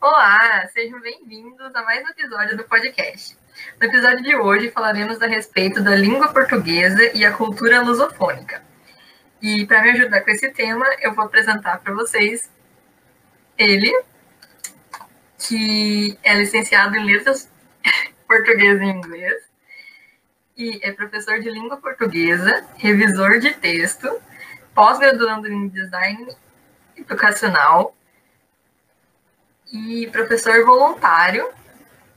Olá, sejam bem-vindos a mais um episódio do podcast. No episódio de hoje falaremos a respeito da língua portuguesa e a cultura lusofônica. E para me ajudar com esse tema, eu vou apresentar para vocês ele, que é licenciado em letras português e inglês, e é professor de língua portuguesa, revisor de texto, pós-graduando em design educacional e professor voluntário.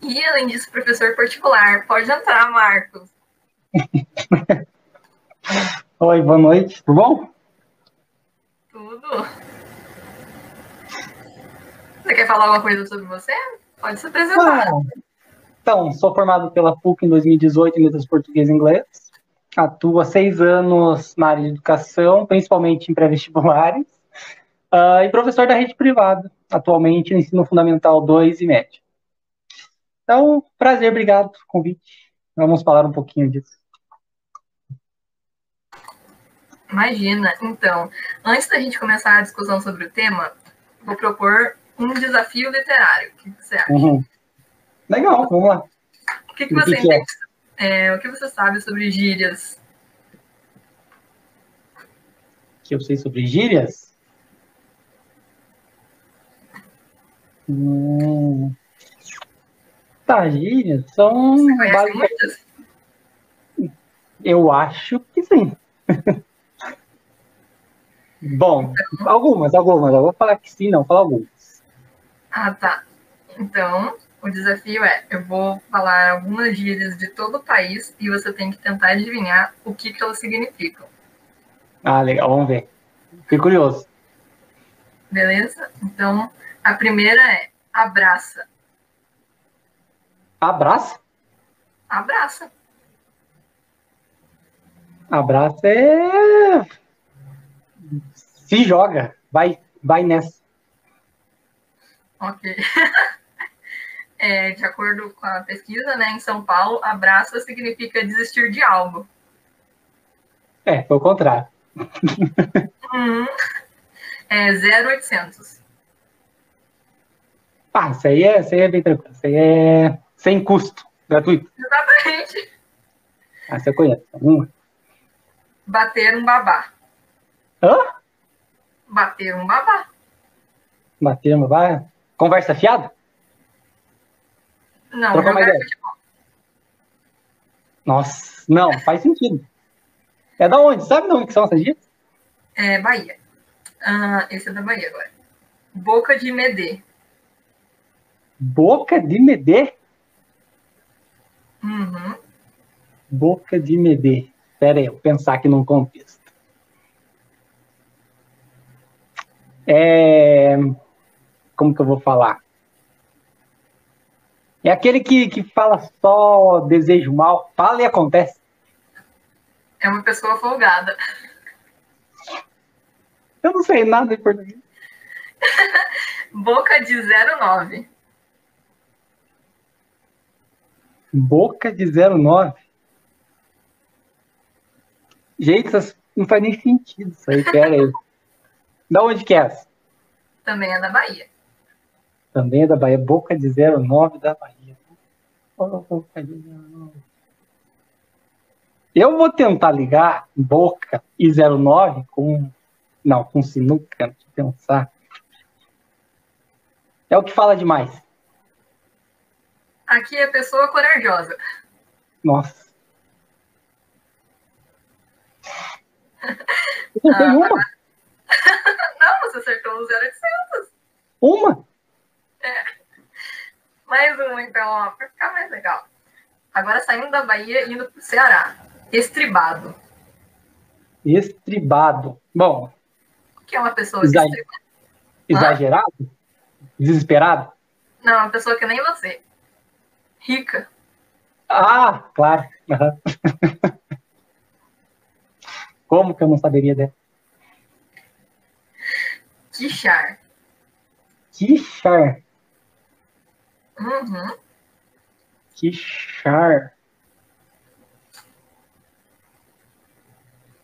E, além disso, professor particular. Pode entrar, Marcos. Oi, boa noite. Tudo bom? Tudo. Você quer falar alguma coisa sobre você? Pode se apresentar. Ah, então, sou formado pela PUC em 2018 em Letras Português e Inglês. Atuo há seis anos na área de educação, principalmente em pré-vestibulares. Uh, e professor da rede privada, atualmente no ensino fundamental 2 e médio. Então, prazer, obrigado pelo convite. Vamos falar um pouquinho disso. Imagina. Então, antes da gente começar a discussão sobre o tema, vou propor um desafio literário. O que você acha? Uhum. Legal, vamos lá. O que, que você que entende? É? É, o que você sabe sobre gírias? O que eu sei sobre gírias? Hum. Tá, gírias são. Você Eu acho que sim. Bom, então... algumas, algumas. Eu vou falar que sim, não, falar algumas. Ah, tá. Então, o desafio é: eu vou falar algumas gírias de todo o país e você tem que tentar adivinhar o que, que elas significam. Ah, legal, vamos ver. Fiquei curioso. Beleza? Então, a primeira é abraça. Abraça? Abraça. Abraça é. Se joga. Vai, vai nessa. Ok. é, de acordo com a pesquisa, né, em São Paulo, abraça significa desistir de algo. É, foi o contrário. Hum, é 0800. Ah, isso aí é, isso aí é bem tranquilo. Isso aí é sem custo, gratuito. Exatamente. Ah, você conhece. Uma. Bater um babá. Hã? Bater um babá. Bater um babá? Conversa fiada? Não, Trocar jogar futebol. Nossa, não, faz sentido. É da onde? Sabe de onde que são essas dias? É, Bahia. Ah, esse é da Bahia agora. Boca de Medê. Boca de Medê? Uhum. Boca de Medê. Espera aí, eu pensar aqui num contexto. É... Como que eu vou falar? É aquele que, que fala só desejo mal, fala e acontece. É uma pessoa folgada. Eu não sei nada em português. Boca de 09. Boca de 09. Gente, não faz nem sentido isso aí, pera aí. da onde que é essa? Também é da Bahia. Também é da Bahia. Boca de 09 da Bahia. Boca de 09. Eu vou tentar ligar Boca e 09 com. Não, com sinuca, deixa eu pensar. É o que fala demais. Aqui é pessoa corajosa. Nossa. Tem ah, uma? Não, você acertou o 0800. Uma? É. Mais uma, então, ó, pra ficar mais legal. Agora saindo da Bahia e indo pro Ceará. Estribado. Estribado. Bom. O que é uma pessoa Exa... estribada? Exagerado? Hã? Desesperado? Não, uma pessoa que nem você rica. Ah, claro. Uhum. Como que eu não saberia dessa? Quixar. Quixar. Uhum. Quixar.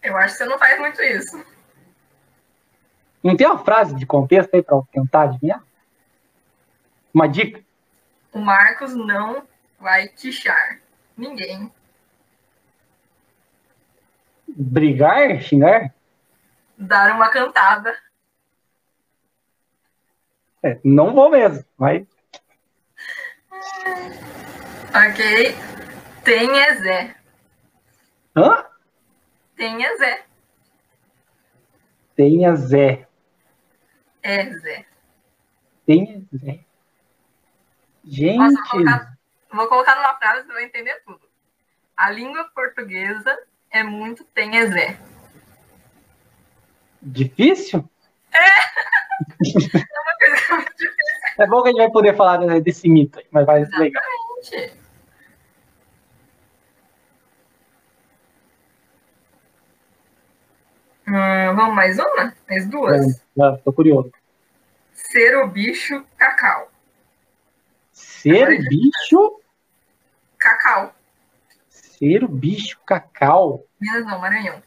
Eu acho que você não faz muito isso. Não tem uma frase de contexto aí para tentar adivinhar? Uma dica? O Marcos não vai quichar ninguém. Brigar? Xingar? Dar uma cantada. É, não vou mesmo, mas. Ok. Tem é Zé. Hã? Tem é Zé. Tenha Zé. É Zé. Tenha Zé. Gente. Nossa, vou colocar, vou colocar numa frase você vai entender tudo. A língua portuguesa é muito tem é Zé. Difícil? É uma coisa muito difícil. É bom que a gente vai poder falar né, desse mito, mas vai ser legal. Gente. Hum, vamos mais uma? Mais duas? Tô curioso. Ser o bicho cacau. Ser o bicho. Cacau. Ser o bicho cacau. Minas não, Maranhão.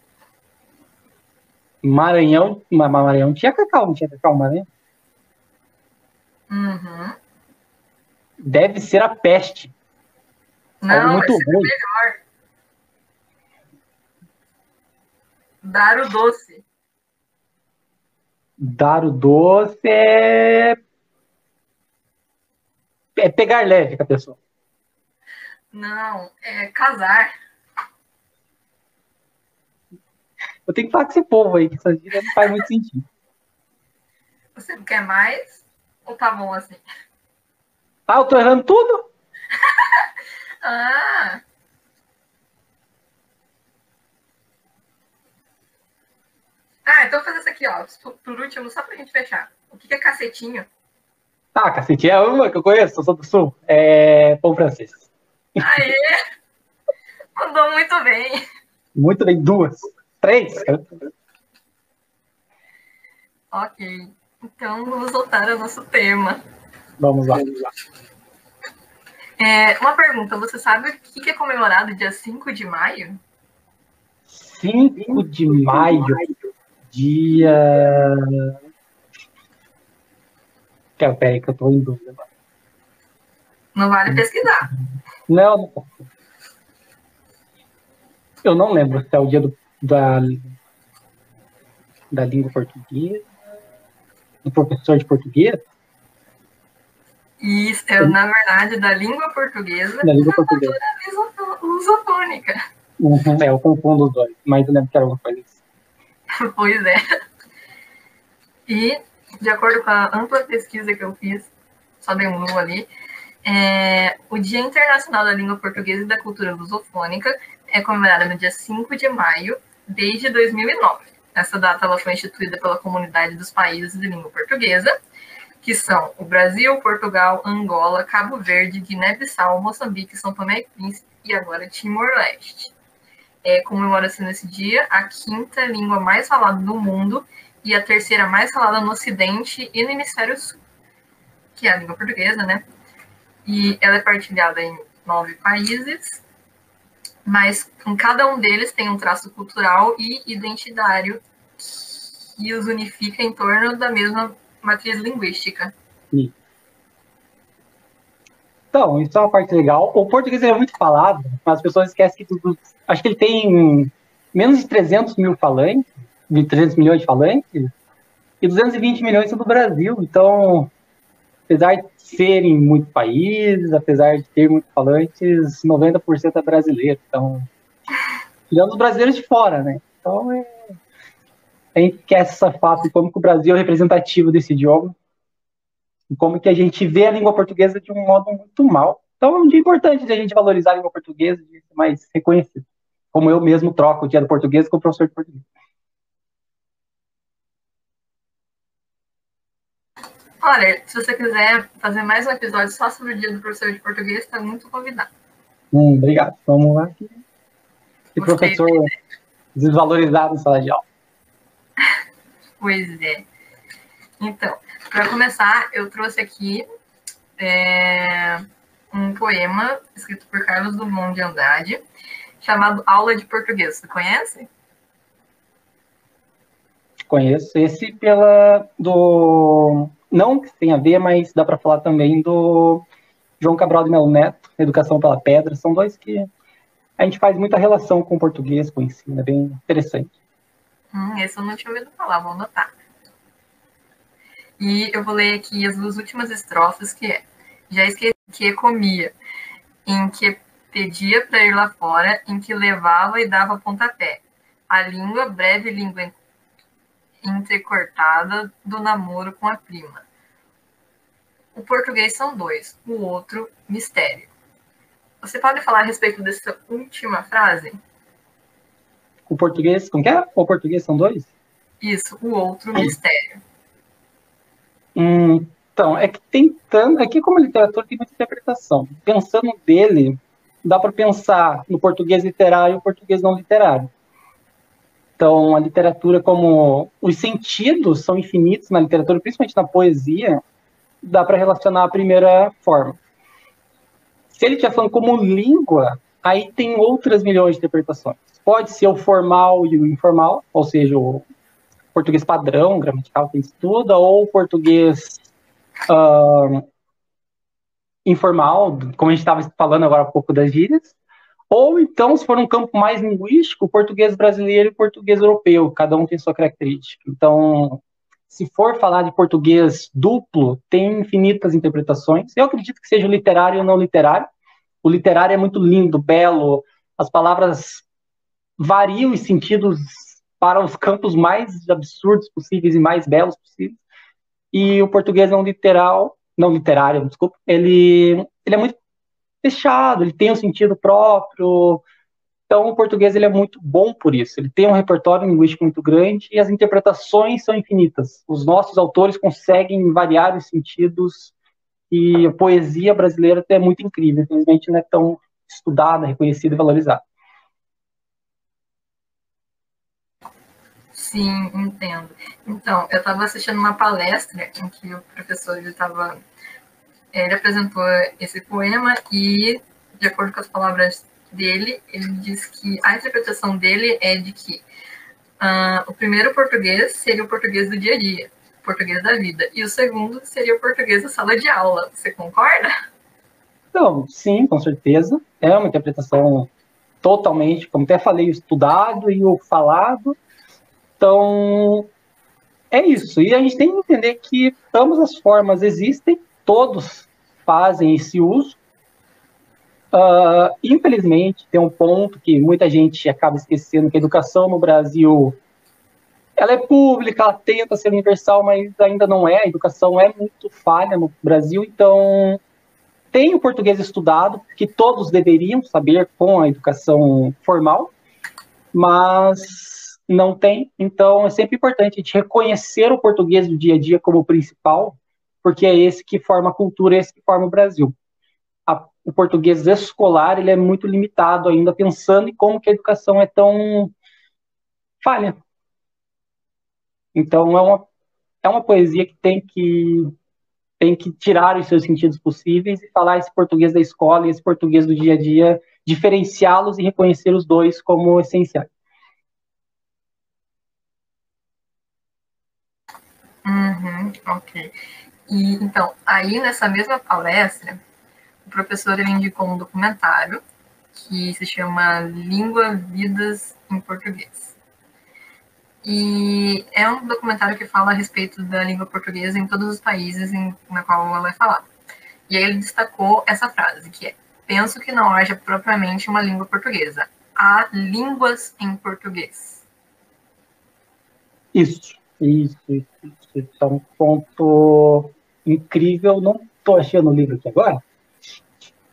Maranhão. Ma- Maranhão tinha cacau, não tinha cacau, Maranhão? Uhum. Deve ser a peste. Não, muito é ruim. melhor. Dar o doce. Dar o doce é. É pegar leve com a pessoa. Não, é casar. Eu tenho que falar com esse povo aí, que essa gíria não faz muito sentido. Você não quer mais? Ou tá bom assim? Ah, eu tô errando tudo? Ah! Ah, então vou fazer isso aqui, ó. Por- último, só pra gente fechar. O que é cacetinho? Ah, cacete, é uma que eu conheço, eu sou do sul. É pão francês. Aê! Mandou muito bem. Muito bem, duas. Três. Ok. Então vamos voltar ao nosso tema. Vamos lá. É, uma pergunta, você sabe o que que é comemorado dia 5 de maio? 5 de maio, dia. Pera, pera aí que eu tô em dúvida. agora. Não vale pesquisar. Não, não. Eu não lembro se é o dia do, da, da língua portuguesa, do professor de português, Isso é, na verdade, da língua portuguesa da língua portuguesa. luso- lusofônica. Uhum, é, eu confundo os dois, mas eu lembro que era alguma coisa assim. Pois é. E, de acordo com a ampla pesquisa que eu fiz, só dei um ali, é, o Dia Internacional da Língua Portuguesa e da Cultura Lusofônica é comemorado no dia 5 de maio, desde 2009. Essa data ela foi instituída pela Comunidade dos Países de Língua Portuguesa, que são o Brasil, Portugal, Angola, Cabo Verde, Guiné-Bissau, Moçambique, São Tomé e Príncipe e agora Timor-Leste. É, Comemora-se nesse dia a quinta língua mais falada do mundo e a terceira mais falada no Ocidente e no Hemisfério Sul, que é a língua portuguesa, né? E ela é partilhada em nove países, mas em cada um deles tem um traço cultural e identitário que os unifica em torno da mesma matriz linguística. Então, isso é uma parte legal. O português é muito falado, mas as pessoas esquecem que tudo. Acho que ele tem menos de 300 mil falantes, de 300 milhões de falantes, e 220 milhões são do Brasil. Então, apesar de serem muitos países, apesar de ter muitos falantes, 90% é brasileiro. Então, tirando os brasileiros de fora, né? Então, é... a gente esquece essa fato de como que o Brasil é representativo desse idioma e como que a gente vê a língua portuguesa de um modo muito mal. Então é um dia importante de a gente valorizar a língua portuguesa, de ser mais reconhecido. Como eu mesmo troco o dia do português com o professor de português. Olha, se você quiser fazer mais um episódio só sobre o dia do professor de português, está muito convidado. Hum, obrigado. Vamos lá. Gostei professor desvalorizado em sala de aula. Pois é. Então, para começar, eu trouxe aqui é, um poema escrito por Carlos Drummond de Andrade, chamado Aula de Português. Você conhece? Conheço esse pela do não que tenha a ver, mas dá para falar também do João Cabral de Melo Neto, Educação pela Pedra, são dois que a gente faz muita relação com o português, com o ensino, é bem interessante. Hum, esse eu não tinha ouvido falar, vou anotar. E eu vou ler aqui as duas últimas estrofes, que é Já esqueci que comia, em que pedia para ir lá fora, em que levava e dava pontapé. A língua, breve língua entrecortada do namoro com a prima. O português são dois, o outro, mistério. Você pode falar a respeito dessa última frase? O português, como que é? O português são dois? Isso, o outro, mistério. Hum, então, é que tentando, aqui como literatura tem muita interpretação. Pensando dele, dá para pensar no português literário e o português não literário. Então, a literatura, como os sentidos são infinitos na literatura, principalmente na poesia, dá para relacionar a primeira forma. Se ele estiver falando como língua, aí tem outras milhões de interpretações. Pode ser o formal e o informal, ou seja, o português padrão, gramatical que estuda, ou o português uh, informal, como a gente estava falando agora há pouco das gírias, ou então, se for um campo mais linguístico, português brasileiro e português europeu, cada um tem sua característica. Então, se for falar de português duplo, tem infinitas interpretações. Eu acredito que seja literário ou não literário. O literário é muito lindo, belo, as palavras variam os sentidos para os campos mais absurdos possíveis e mais belos possíveis. E o português não literal, não literário, desculpa, ele, ele é muito fechado, ele tem um sentido próprio. Então, o português ele é muito bom por isso. Ele tem um repertório linguístico muito grande e as interpretações são infinitas. Os nossos autores conseguem variar os sentidos e a poesia brasileira é muito incrível. Infelizmente, não é tão estudada, reconhecida e valorizada. Sim, entendo. Então, eu estava assistindo uma palestra em que o professor estava ele apresentou esse poema e, de acordo com as palavras dele, ele diz que a interpretação dele é de que uh, o primeiro português seria o português do dia a dia, o português da vida, e o segundo seria o português da sala de aula. Você concorda? Então, sim, com certeza. É uma interpretação totalmente, como até falei, o estudado e o falado. Então, é isso. E a gente tem que entender que ambas as formas existem todos fazem esse uso. Uh, infelizmente, tem um ponto que muita gente acaba esquecendo, que a educação no Brasil ela é pública, ela tenta ser universal, mas ainda não é. A educação é muito falha no Brasil, então tem o português estudado, que todos deveriam saber com a educação formal, mas não tem. Então é sempre importante a gente reconhecer o português do dia a dia como principal, porque é esse que forma a cultura, é esse que forma o Brasil. A, o português escolar ele é muito limitado ainda, pensando em como que a educação é tão falha. Então é uma, é uma poesia que tem que tem que tirar os seus sentidos possíveis e falar esse português da escola e esse português do dia a dia, diferenciá-los e reconhecer os dois como essenciais. Uhum, ok. E então, aí nessa mesma palestra, o professor ele indicou um documentário que se chama Língua, Vidas em Português. E é um documentário que fala a respeito da língua portuguesa em todos os países em, na qual ela é falada. E aí ele destacou essa frase, que é: Penso que não haja propriamente uma língua portuguesa. Há línguas em português. Isso, isso, isso. Isso um ponto incrível. Não estou achando o livro aqui agora,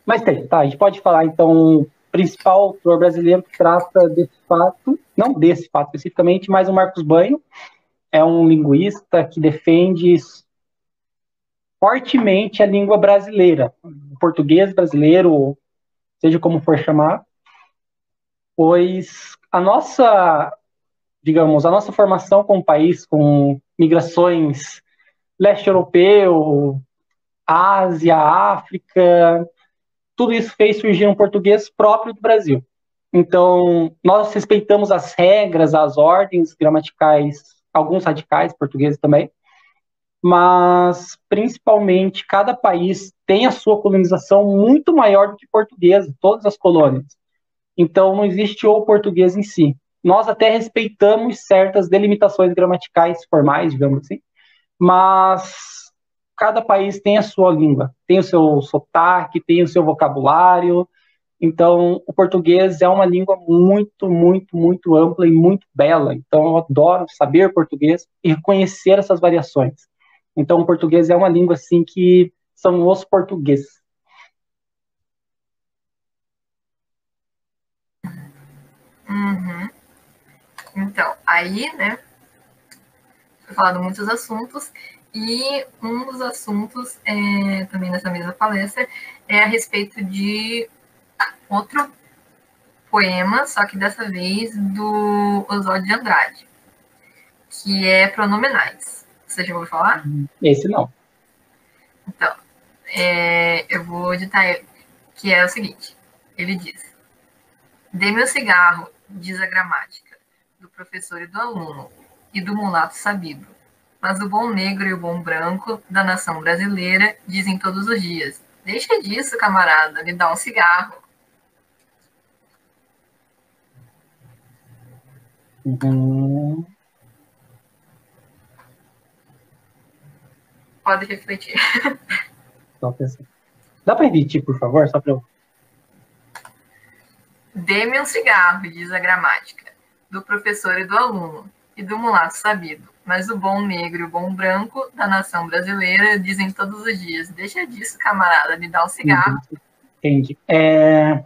mas tem, tá? A gente pode falar, então, o principal autor brasileiro que trata desse fato, não desse fato especificamente, mas o Marcos Banho. É um linguista que defende fortemente a língua brasileira, o português brasileiro, seja como for chamar, pois a nossa, digamos, a nossa formação como país, com migrações leste europeu, Ásia, África, tudo isso fez surgir um português próprio do Brasil. Então, nós respeitamos as regras, as ordens gramaticais, alguns radicais portugueses também, mas principalmente cada país tem a sua colonização muito maior do que português, todas as colônias. Então não existe o português em si. Nós até respeitamos certas delimitações gramaticais formais, digamos assim, mas cada país tem a sua língua, tem o seu sotaque, tem o seu vocabulário. Então, o português é uma língua muito, muito, muito ampla e muito bela. Então, eu adoro saber português e reconhecer essas variações. Então, o português é uma língua assim que são os portugueses. Uhum. Então, aí, né, falado muitos assuntos, e um dos assuntos, é, também nessa mesma palestra, é a respeito de outro poema, só que dessa vez do Oswald de Andrade, que é Pronomenais. Você já ouviu falar? Esse não. Então, é, eu vou editar, que é o seguinte: ele diz: Dê-me o cigarro, diz a gramática, do professor e do aluno, e do mulato sabido. Mas o bom negro e o bom branco da nação brasileira dizem todos os dias: Deixa disso, camarada, me dá um cigarro. Pode refletir. Só pensando. Dá para repetir, por favor, só para eu. Dê-me um cigarro, diz a gramática, do professor e do aluno, e do mulato sabido. Mas o bom negro e o bom branco da nação brasileira dizem todos os dias: Deixa disso, camarada, me dá um cigarro. Entendi. É...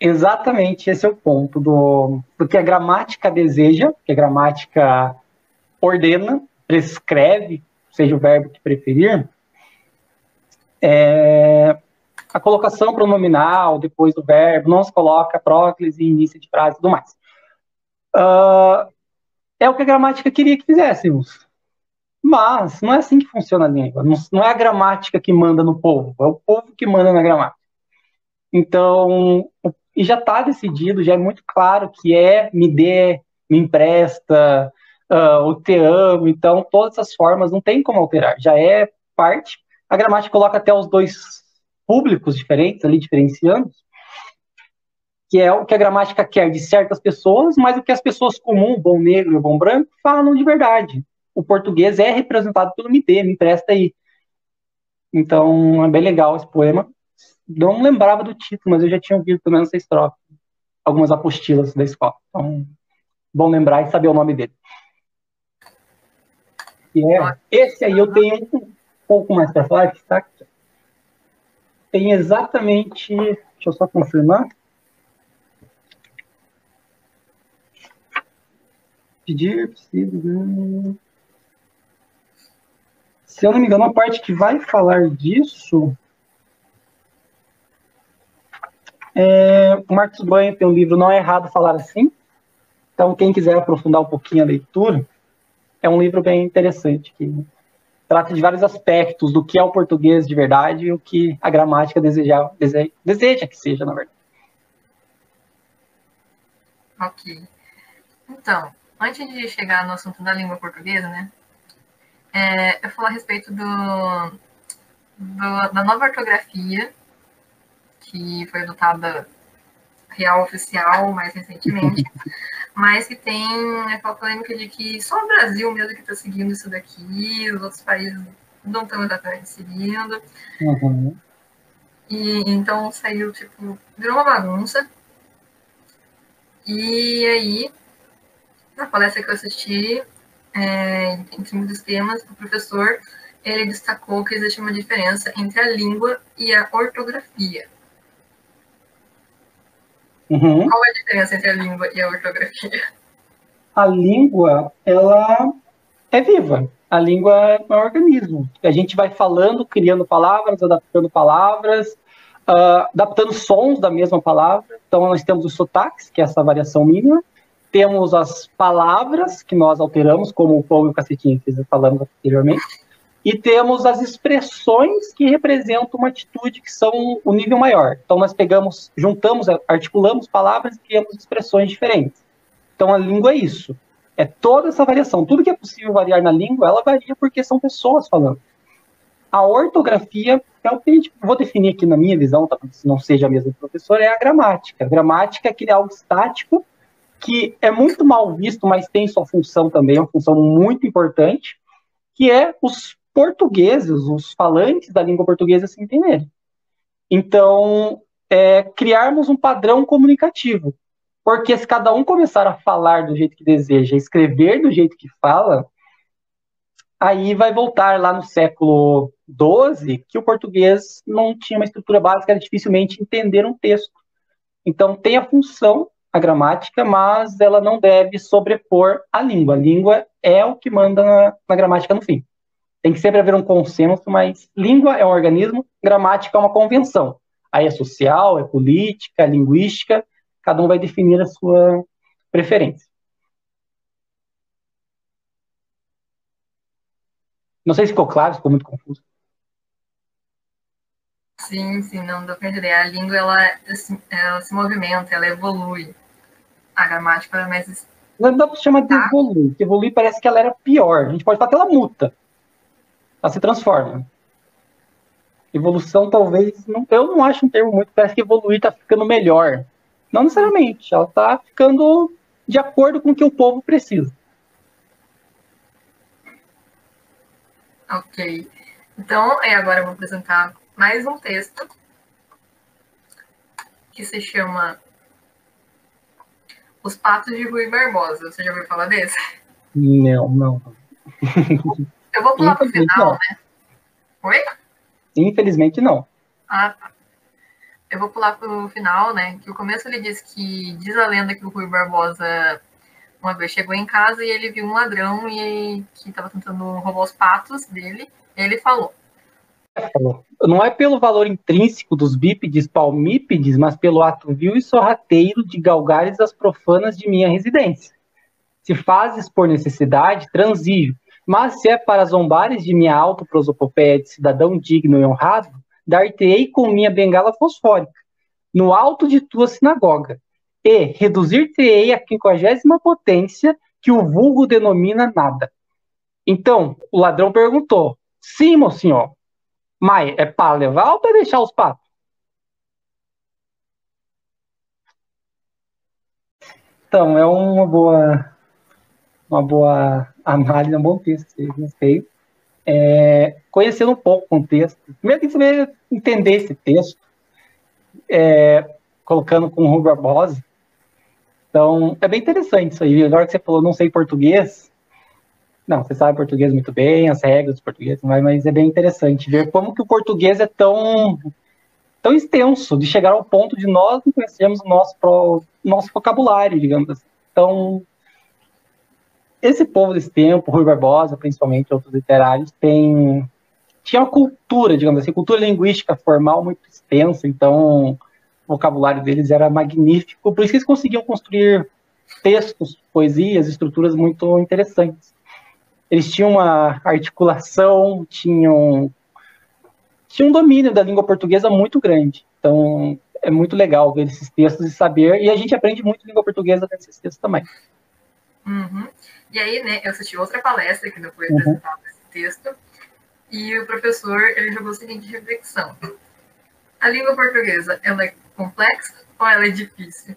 Exatamente esse é o ponto do, do que a gramática deseja, que a gramática ordena, prescreve, seja o verbo que preferir, é, a colocação pronominal depois do verbo, não se coloca próclise, início de frase e tudo mais. Uh, é o que a gramática queria que fizéssemos. Mas não é assim que funciona a língua. Não, é a gramática que manda no povo, é o povo que manda na gramática. Então, e já está decidido, já é muito claro que é me dê, me empresta, uh, o te amo. Então, todas essas formas não tem como alterar, já é parte. A gramática coloca até os dois públicos diferentes ali, diferenciando, que é o que a gramática quer de certas pessoas, mas o que as pessoas comuns, bom negro e bom branco, falam de verdade. O português é representado pelo dê, me empresta aí. Então, é bem legal esse poema. Não lembrava do título, mas eu já tinha ouvido pelo menos essa estrofe. Algumas apostilas da escola. Então, bom lembrar e saber o nome dele. E é, esse aí eu tenho um pouco mais para falar, que está aqui. Tem exatamente. Deixa eu só confirmar. Pedir, preciso. Se eu não me engano, a parte que vai falar disso. É, o Marcos Banha tem um livro Não é Errado Falar Assim. Então, quem quiser aprofundar um pouquinho a leitura, é um livro bem interessante, que trata de vários aspectos do que é o português de verdade e o que a gramática deseja, deseja, deseja que seja, na verdade. Ok. Então, antes de chegar no assunto da língua portuguesa, né, é, eu falar a respeito do, do, da nova ortografia que foi adotada real oficial mais recentemente, mas que tem aquela polêmica de que só o Brasil mesmo que está seguindo isso daqui, os outros países não estão exatamente seguindo. Uhum. E então saiu, tipo, virou uma bagunça. E aí, na palestra que eu assisti, é, entre muitos temas, o professor ele destacou que existe uma diferença entre a língua e a ortografia. Uhum. Qual é a diferença entre a língua e a ortografia? A língua, ela é viva. A língua é um organismo. A gente vai falando, criando palavras, adaptando palavras, uh, adaptando sons da mesma palavra. Então, nós temos os sotaques, que é essa variação mínima. Temos as palavras, que nós alteramos, como o Paulo e o Cacetinho que falamos anteriormente. E temos as expressões que representam uma atitude que são o nível maior. Então, nós pegamos, juntamos, articulamos palavras e criamos expressões diferentes. Então, a língua é isso. É toda essa variação. Tudo que é possível variar na língua, ela varia porque são pessoas falando. A ortografia é o que a gente, vou definir aqui na minha visão, tá, se não seja a mesma do professor, é a gramática. A gramática é aquele algo estático que é muito mal visto, mas tem sua função também, uma função muito importante, que é os portugueses, os falantes da língua portuguesa se entenderem. Então, é, criarmos um padrão comunicativo. Porque se cada um começar a falar do jeito que deseja, escrever do jeito que fala, aí vai voltar lá no século XII, que o português não tinha uma estrutura básica, era dificilmente entender um texto. Então, tem a função, a gramática, mas ela não deve sobrepor a língua. A língua é o que manda na, na gramática no fim. Tem que sempre haver um consenso, mas língua é um organismo, gramática é uma convenção. Aí é social, é política, é linguística, cada um vai definir a sua preferência. Não sei se ficou claro, se ficou muito confuso. Sim, sim, não deu. A língua, ela, ela se movimenta, ela evolui. A gramática é mais... Não dá para chamar de evoluir, porque evoluir parece que ela era pior. A gente pode falar que ela muta. Ela se transforma. Evolução, talvez, não, eu não acho um termo muito, parece que evoluir está ficando melhor. Não necessariamente, ela está ficando de acordo com o que o povo precisa. Ok. Então, é, agora eu vou apresentar mais um texto que se chama Os Patos de Rui Barbosa. Você já ouviu falar desse? Não, não. Eu vou pular para o final, não. né? Oi? Infelizmente não. Ah, tá. Eu vou pular para o final, né? Que o começo ele diz que diz a lenda que o Rui Barbosa uma vez chegou em casa e ele viu um ladrão e que estava tentando roubar os patos dele. ele falou. Não é pelo valor intrínseco dos bípedes palmípedes, mas pelo ato vil e sorrateiro de galgares as profanas de minha residência. Se fazes por necessidade, transijo, mas se é para zombares de minha autoprosopopeia de cidadão digno e honrado, dar-te-ei com minha bengala fosfórica, no alto de tua sinagoga, e reduzir-te-ei à quinquagésima potência que o vulgo denomina nada. Então, o ladrão perguntou, sim, senhor, mas é para levar ou para deixar os patos? Então, é uma boa, uma boa análise, um bom texto, gostei é, conhecendo um pouco o contexto. Primeiro tem que saber entender esse texto, é, colocando com o Rui Barbosa. Então, é bem interessante isso aí. Agora que você falou, não sei português. Não, você sabe português muito bem, as regras do português, mas é bem interessante ver como que o português é tão, tão extenso, de chegar ao ponto de nós não conhecermos o nosso, pro, nosso vocabulário, digamos assim. Então, esse povo desse tempo, Rui Barbosa, principalmente outros literários, tem tinha uma cultura, digamos assim, cultura linguística formal muito extensa, então o vocabulário deles era magnífico, por isso que eles conseguiam construir textos, poesias, estruturas muito interessantes. Eles tinham uma articulação, tinham, tinham um domínio da língua portuguesa muito grande. Então, é muito legal ver esses textos e saber, e a gente aprende muito língua portuguesa nesses textos também. Uhum. E aí, né, eu assisti outra palestra que não foi uhum. apresentada esse texto, e o professor ele jogou a seguinte reflexão: a língua portuguesa ela é complexa ou ela é difícil?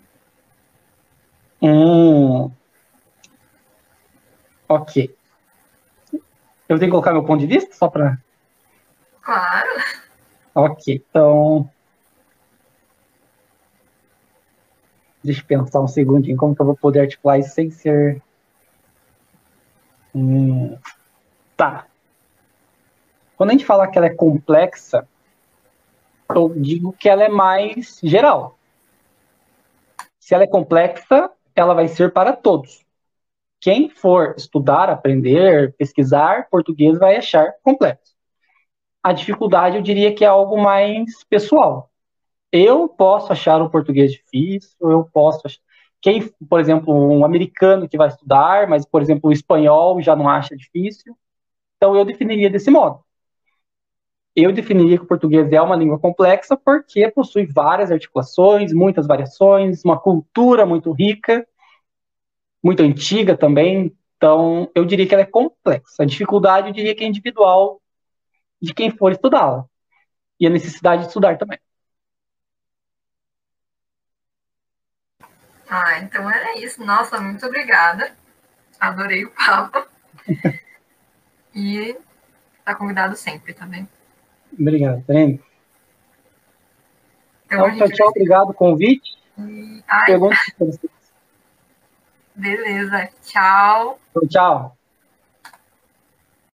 Hum. Ok. Eu tenho que colocar meu ponto de vista só para. Claro. Ok, então. Deixa eu pensar um segundinho como que eu vou poder articular isso sem ser Hum, tá. Quando a gente fala que ela é complexa, eu digo que ela é mais geral. Se ela é complexa, ela vai ser para todos. Quem for estudar, aprender, pesquisar português vai achar complexo. A dificuldade, eu diria que é algo mais pessoal. Eu posso achar o português difícil, eu posso achar quem, por exemplo, um americano que vai estudar, mas, por exemplo, o espanhol já não acha difícil. Então, eu definiria desse modo. Eu definiria que o português é uma língua complexa porque possui várias articulações, muitas variações, uma cultura muito rica, muito antiga também, então eu diria que ela é complexa. A dificuldade eu diria que é individual de quem for estudá-la e a necessidade de estudar também. Ah, então era isso. Nossa, muito obrigada. Adorei o papo. e tá convidado sempre também. Obrigado, Breno. Então, então tchau, tchau, obrigado pelo convite. E... Ai, Beleza, tchau. Tchau.